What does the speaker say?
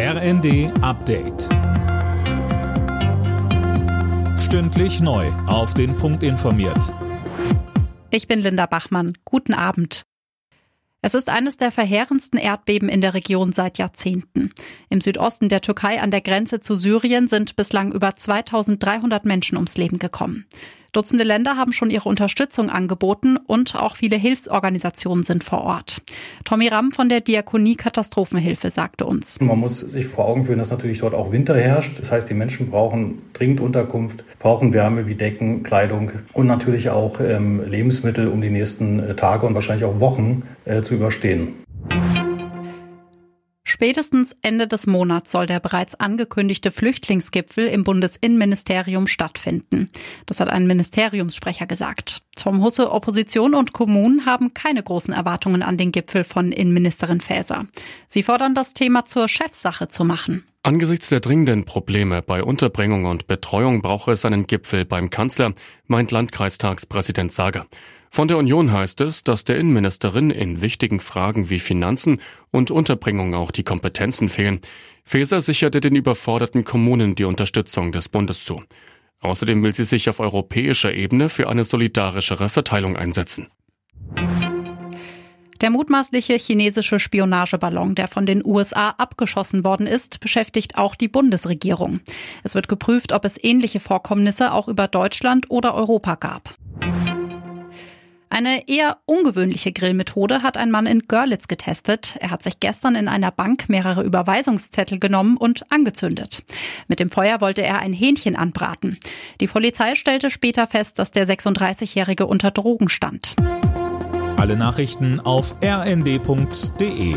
RND Update. Stündlich neu. Auf den Punkt informiert. Ich bin Linda Bachmann. Guten Abend. Es ist eines der verheerendsten Erdbeben in der Region seit Jahrzehnten. Im Südosten der Türkei an der Grenze zu Syrien sind bislang über 2300 Menschen ums Leben gekommen. Dutzende Länder haben schon ihre Unterstützung angeboten und auch viele Hilfsorganisationen sind vor Ort. Tommy Ramm von der Diakonie Katastrophenhilfe sagte uns. Man muss sich vor Augen führen, dass natürlich dort auch Winter herrscht. Das heißt, die Menschen brauchen dringend Unterkunft, brauchen Wärme wie Decken, Kleidung und natürlich auch ähm, Lebensmittel, um die nächsten äh, Tage und wahrscheinlich auch Wochen äh, zu überstehen. Spätestens Ende des Monats soll der bereits angekündigte Flüchtlingsgipfel im Bundesinnenministerium stattfinden. Das hat ein Ministeriumssprecher gesagt. Tom Husse, Opposition und Kommunen haben keine großen Erwartungen an den Gipfel von Innenministerin Faeser. Sie fordern, das Thema zur Chefsache zu machen. Angesichts der dringenden Probleme bei Unterbringung und Betreuung brauche es einen Gipfel beim Kanzler, meint Landkreistagspräsident Sager. Von der Union heißt es, dass der Innenministerin in wichtigen Fragen wie Finanzen und Unterbringung auch die Kompetenzen fehlen. Faeser sicherte den überforderten Kommunen die Unterstützung des Bundes zu. Außerdem will sie sich auf europäischer Ebene für eine solidarischere Verteilung einsetzen. Der mutmaßliche chinesische Spionageballon, der von den USA abgeschossen worden ist, beschäftigt auch die Bundesregierung. Es wird geprüft, ob es ähnliche Vorkommnisse auch über Deutschland oder Europa gab. Eine eher ungewöhnliche Grillmethode hat ein Mann in Görlitz getestet. Er hat sich gestern in einer Bank mehrere Überweisungszettel genommen und angezündet. Mit dem Feuer wollte er ein Hähnchen anbraten. Die Polizei stellte später fest, dass der 36-Jährige unter Drogen stand. Alle Nachrichten auf rnd.de